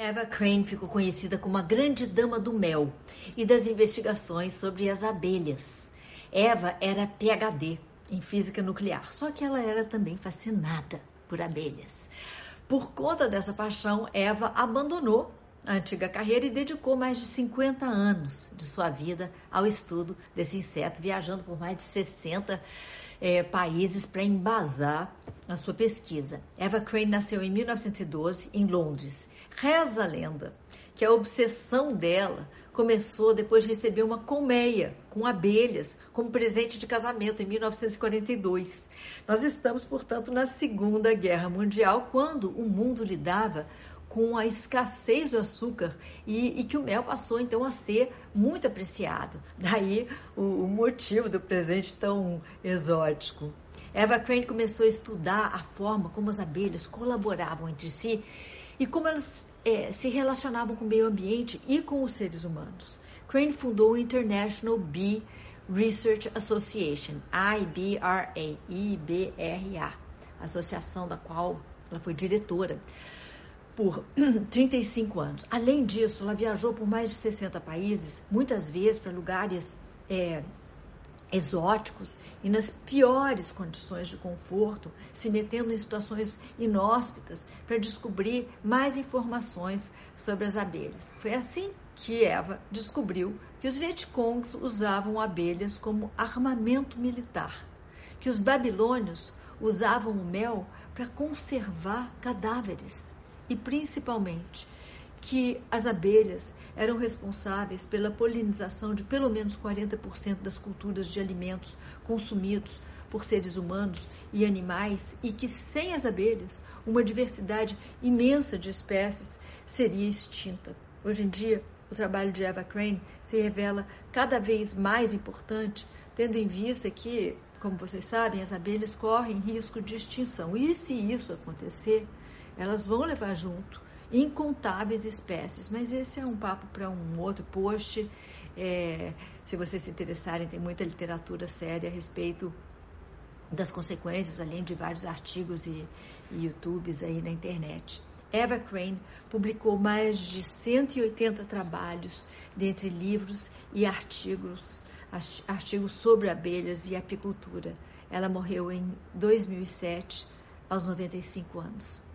Eva Crane ficou conhecida como a grande dama do mel e das investigações sobre as abelhas. Eva era PhD em física nuclear, só que ela era também fascinada por abelhas. Por conta dessa paixão, Eva abandonou a antiga carreira e dedicou mais de 50 anos de sua vida ao estudo desse inseto, viajando por mais de 60 é, países para embasar a sua pesquisa. Eva Crane nasceu em 1912 em Londres. Reza a lenda que a obsessão dela começou depois de receber uma colmeia com abelhas como presente de casamento em 1942. Nós estamos, portanto, na Segunda Guerra Mundial, quando o mundo lidava com a escassez do açúcar e, e, que o mel passou então a ser muito apreciado. Daí o, o motivo do presente tão exótico. Eva Crane começou a estudar a forma como as abelhas colaboravam entre si e como elas é, se relacionavam com o meio ambiente e com os seres humanos. Crane fundou o International Bee Research Association, IBRA, associação da qual ela foi diretora por 35 anos. Além disso, ela viajou por mais de 60 países, muitas vezes para lugares é, exóticos e nas piores condições de conforto, se metendo em situações inóspitas para descobrir mais informações sobre as abelhas. Foi assim que Eva descobriu que os Vietcongs usavam abelhas como armamento militar, que os babilônios usavam o mel para conservar cadáveres e principalmente que as abelhas eram responsáveis pela polinização de pelo menos 40% das culturas de alimentos consumidos por seres humanos e animais e que sem as abelhas uma diversidade imensa de espécies seria extinta. Hoje em dia, o trabalho de Eva Crane se revela cada vez mais importante, tendo em vista que, como vocês sabem, as abelhas correm risco de extinção. E se isso acontecer, elas vão levar junto incontáveis espécies, mas esse é um papo para um outro post. É, se vocês se interessarem, tem muita literatura séria a respeito das consequências, além de vários artigos e, e YouTubes aí na internet. Eva Crane publicou mais de 180 trabalhos, dentre livros e artigos, artigos sobre abelhas e apicultura. Ela morreu em 2007, aos 95 anos.